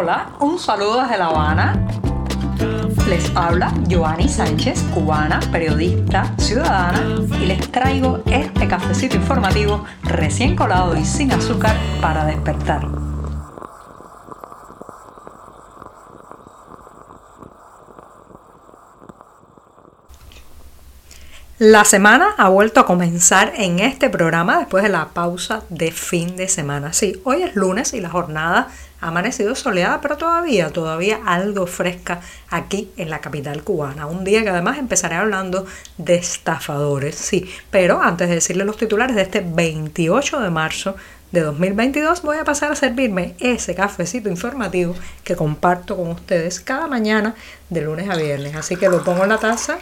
Hola, un saludo desde La Habana. Les habla Joanny Sánchez, cubana, periodista, ciudadana, y les traigo este cafecito informativo recién colado y sin azúcar para despertar. La semana ha vuelto a comenzar en este programa después de la pausa de fin de semana. Sí, hoy es lunes y la jornada amanecido soleada, pero todavía, todavía algo fresca aquí en la capital cubana. Un día que además empezaré hablando de estafadores, sí. Pero antes de decirle los titulares de este 28 de marzo de 2022 voy a pasar a servirme ese cafecito informativo que comparto con ustedes cada mañana de lunes a viernes. Así que lo pongo en la taza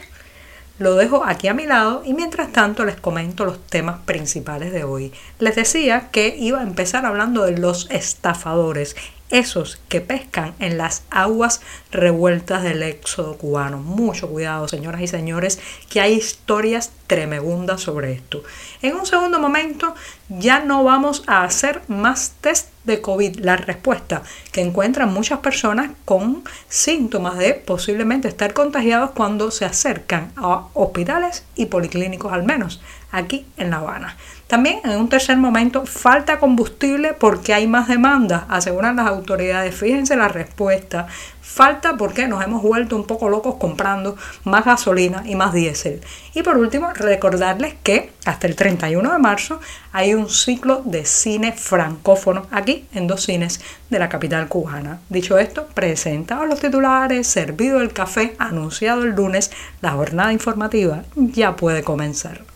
lo dejo aquí a mi lado y mientras tanto les comento los temas principales de hoy. Les decía que iba a empezar hablando de los estafadores, esos que pescan en las aguas revueltas del éxodo cubano. Mucho cuidado, señoras y señores, que hay historias tremendas sobre esto. En un segundo momento ya no vamos a hacer más test de COVID. La respuesta que encuentran muchas personas con síntomas de posiblemente estar contagiados cuando se acercan a hospitales y policlínicos al menos aquí en La Habana. También en un tercer momento falta combustible porque hay más demanda, aseguran las autoridades. Fíjense la respuesta. Falta porque nos hemos vuelto un poco locos comprando más gasolina y más diésel. Y por último, recordarles que hasta el 31 de marzo hay un ciclo de cine francófono aquí en dos cines de la capital cubana. Dicho esto, presentados los titulares, servido el café, anunciado el lunes, la jornada informativa ya puede comenzar.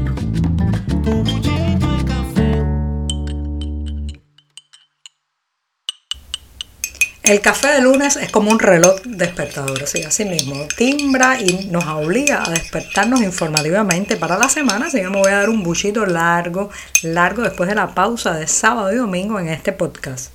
El café de lunes es como un reloj despertador, así, así mismo, timbra y nos obliga a despertarnos informativamente para la semana, así que me voy a dar un buchito largo, largo después de la pausa de sábado y domingo en este podcast.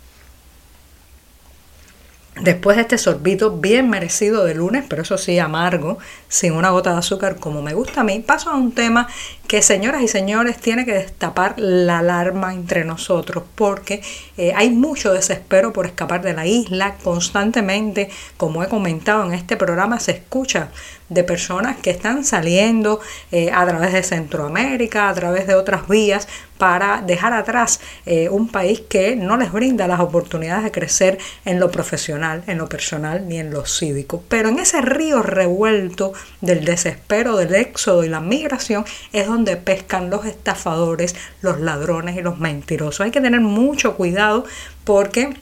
Después de este sorbito bien merecido de lunes, pero eso sí amargo, sin una gota de azúcar como me gusta a mí, paso a un tema que señoras y señores tiene que destapar la alarma entre nosotros porque eh, hay mucho desespero por escapar de la isla. Constantemente, como he comentado en este programa, se escucha de personas que están saliendo eh, a través de Centroamérica, a través de otras vías, para dejar atrás eh, un país que no les brinda las oportunidades de crecer en lo profesional, en lo personal ni en lo cívico. Pero en ese río revuelto del desespero, del éxodo y la migración es donde pescan los estafadores, los ladrones y los mentirosos. Hay que tener mucho cuidado porque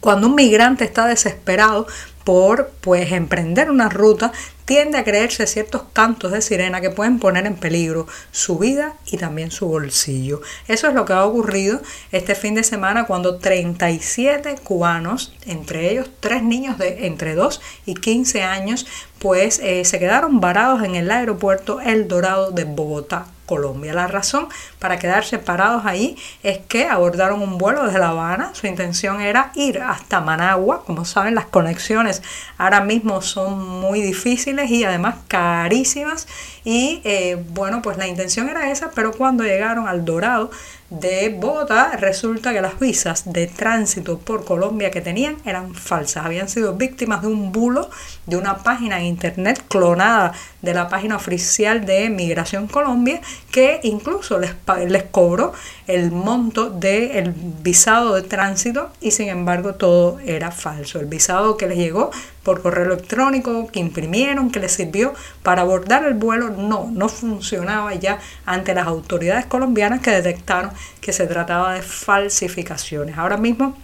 cuando un migrante está desesperado por pues emprender una ruta tiende a creerse ciertos cantos de sirena que pueden poner en peligro su vida y también su bolsillo. Eso es lo que ha ocurrido este fin de semana cuando 37 cubanos, entre ellos tres niños de entre 2 y 15 años, pues eh, se quedaron varados en el aeropuerto El Dorado de Bogotá, Colombia. La razón para quedarse parados ahí es que abordaron un vuelo desde La Habana. Su intención era ir hasta Managua. Como saben, las conexiones ahora mismo son muy difíciles y además carísimas. Y eh, bueno, pues la intención era esa, pero cuando llegaron al Dorado, de Bogotá, resulta que las visas de tránsito por Colombia que tenían eran falsas. Habían sido víctimas de un bulo de una página en internet clonada de la página oficial de Migración Colombia que incluso les, les cobró el monto del visado de tránsito y sin embargo todo era falso. El visado que les llegó por correo electrónico, que imprimieron, que les sirvió para abordar el vuelo, no, no funcionaba ya ante las autoridades colombianas que detectaron que se trataba de falsificaciones. Ahora mismo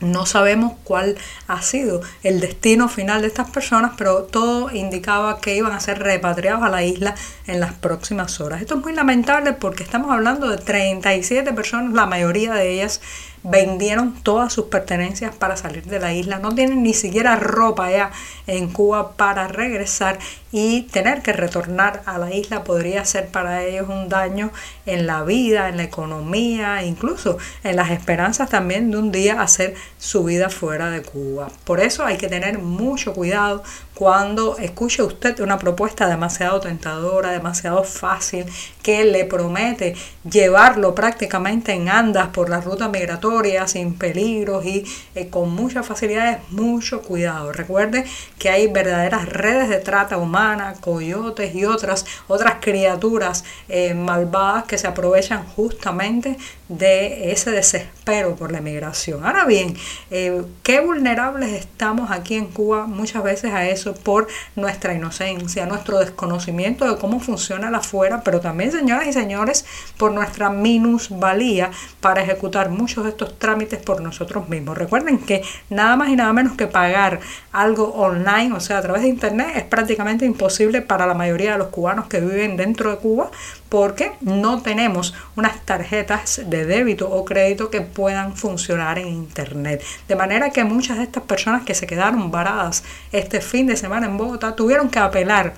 no sabemos cuál ha sido el destino final de estas personas, pero todo indicaba que iban a ser repatriados a la isla en las próximas horas. Esto es muy lamentable porque estamos hablando de 37 personas, la mayoría de ellas vendieron todas sus pertenencias para salir de la isla, no tienen ni siquiera ropa ya en Cuba para regresar y tener que retornar a la isla podría ser para ellos un daño en la vida, en la economía, incluso en las esperanzas también de un día hacer su vida fuera de Cuba. Por eso hay que tener mucho cuidado cuando escuche usted una propuesta demasiado tentadora, demasiado fácil, que le promete llevarlo prácticamente en andas por la ruta migratoria sin peligros y eh, con muchas facilidades, mucho cuidado. Recuerde que hay verdaderas redes de trata humana, coyotes y otras, otras criaturas eh, malvadas que se aprovechan justamente de ese desespero por la migración. Ahora bien, eh, qué vulnerables estamos aquí en Cuba muchas veces a eso por nuestra inocencia, nuestro desconocimiento de cómo funciona la afuera, pero también, señoras y señores, por nuestra minusvalía para ejecutar muchos de estos trámites por nosotros mismos. Recuerden que nada más y nada menos que pagar algo online, o sea, a través de internet, es prácticamente imposible para la mayoría de los cubanos que viven dentro de Cuba porque no tenemos unas tarjetas de débito o crédito que puedan funcionar en Internet. De manera que muchas de estas personas que se quedaron varadas este fin de semana en Bogotá tuvieron que apelar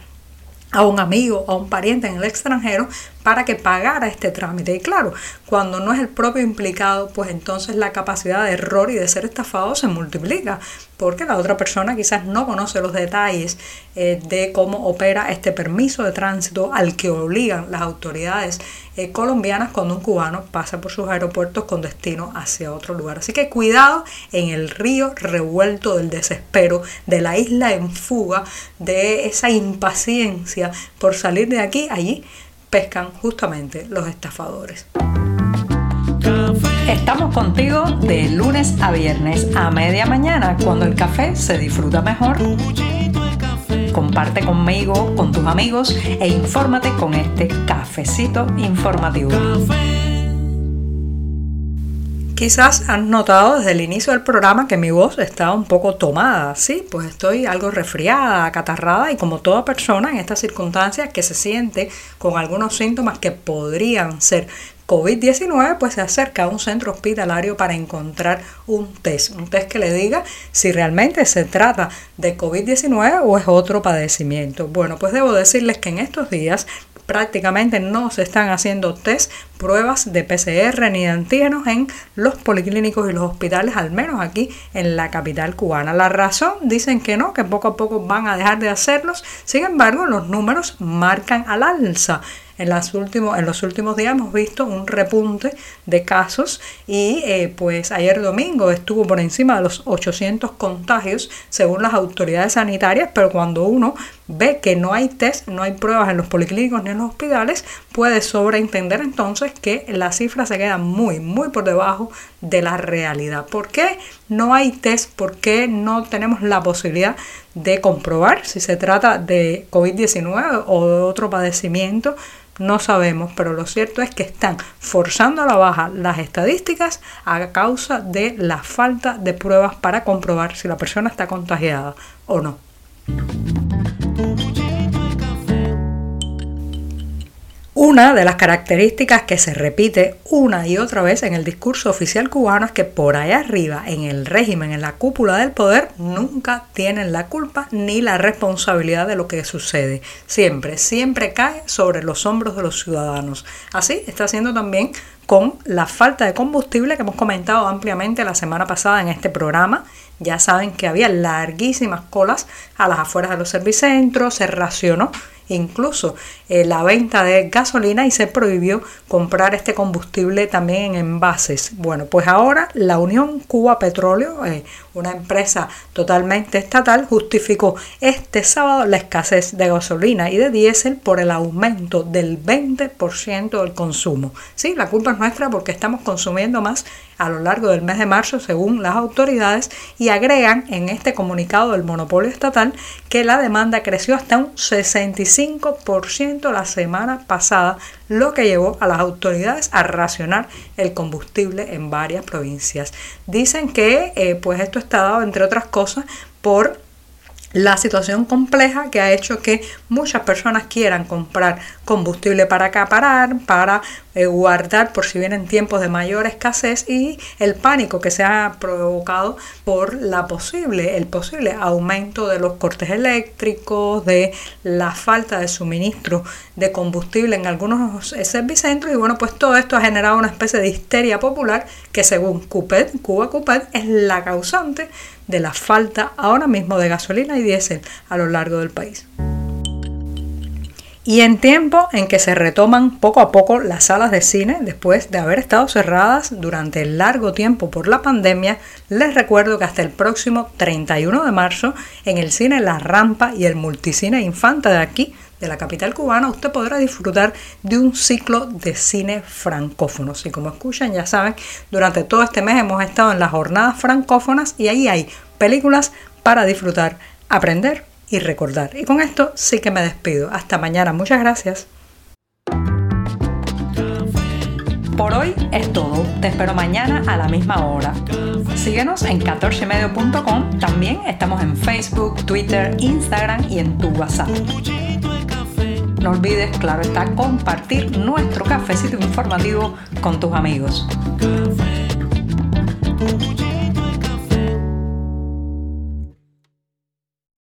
a un amigo a un pariente en el extranjero para que pagara este trámite. Y claro, cuando no es el propio implicado, pues entonces la capacidad de error y de ser estafado se multiplica, porque la otra persona quizás no conoce los detalles eh, de cómo opera este permiso de tránsito al que obligan las autoridades eh, colombianas cuando un cubano pasa por sus aeropuertos con destino hacia otro lugar. Así que cuidado en el río revuelto del desespero, de la isla en fuga, de esa impaciencia por salir de aquí, allí pescan justamente los estafadores. Estamos contigo de lunes a viernes a media mañana cuando el café se disfruta mejor. Comparte conmigo, con tus amigos e infórmate con este cafecito informativo. Quizás han notado desde el inicio del programa que mi voz está un poco tomada, sí, pues estoy algo resfriada, acatarrada y como toda persona en estas circunstancias que se siente con algunos síntomas que podrían ser COVID-19, pues se acerca a un centro hospitalario para encontrar un test, un test que le diga si realmente se trata de COVID-19 o es otro padecimiento. Bueno, pues debo decirles que en estos días prácticamente no se están haciendo test, pruebas de PCR ni de antígenos en los policlínicos y los hospitales, al menos aquí en la capital cubana. La razón dicen que no, que poco a poco van a dejar de hacerlos, sin embargo los números marcan al alza. En, los últimos días hemos visto un repunte de casos y eh, pues ayer domingo estuvo por encima de los 800 contagios según las autoridades sanitarias, pero cuando uno ve que no hay test, no hay pruebas en los policlínicos ni en los hospitales, puede sobreentender entonces que la cifra se queda muy, muy por debajo de la realidad. ¿Por qué no hay test? ¿Por qué no tenemos la posibilidad de comprobar si se trata de COVID-19 o de otro padecimiento? No sabemos, pero lo cierto es que están forzando a la baja las estadísticas a causa de la falta de pruebas para comprobar si la persona está contagiada o no. Una de las características que se repite una y otra vez en el discurso oficial cubano es que por allá arriba, en el régimen, en la cúpula del poder, nunca tienen la culpa ni la responsabilidad de lo que sucede. Siempre, siempre cae sobre los hombros de los ciudadanos. Así está haciendo también con la falta de combustible que hemos comentado ampliamente la semana pasada en este programa. Ya saben que había larguísimas colas a las afueras de los servicentros, se racionó incluso eh, la venta de gasolina y se prohibió comprar este combustible también en envases. Bueno, pues ahora la Unión Cuba Petróleo, eh, una empresa totalmente estatal, justificó este sábado la escasez de gasolina y de diésel por el aumento del 20% del consumo. Sí, la culpa es nuestra porque estamos consumiendo más a lo largo del mes de marzo según las autoridades y agregan en este comunicado del monopolio estatal que la demanda creció hasta un 65% la semana pasada, lo que llevó a las autoridades a racionar el combustible en varias provincias. Dicen que eh, pues esto está dado entre otras cosas por la situación compleja que ha hecho que muchas personas quieran comprar combustible para acaparar, para eh, guardar por si vienen tiempos de mayor escasez y el pánico que se ha provocado por la posible, el posible aumento de los cortes eléctricos, de la falta de suministro de combustible en algunos servicentros. Y bueno, pues todo esto ha generado una especie de histeria popular que según Cupet, Cuba Cupet es la causante de la falta ahora mismo de gasolina y a lo largo del país. Y en tiempo en que se retoman poco a poco las salas de cine después de haber estado cerradas durante largo tiempo por la pandemia, les recuerdo que hasta el próximo 31 de marzo en el cine La Rampa y el Multicine Infanta de aquí de la capital cubana, usted podrá disfrutar de un ciclo de cine francófonos. Y como escuchan, ya saben, durante todo este mes hemos estado en las jornadas francófonas y ahí hay películas para disfrutar, aprender y recordar. Y con esto sí que me despido. Hasta mañana. Muchas gracias. Por hoy es todo. Te espero mañana a la misma hora. Síguenos en 14medio.com. También estamos en Facebook, Twitter, Instagram y en tu WhatsApp. No olvides, claro está, compartir nuestro cafecito informativo con tus amigos.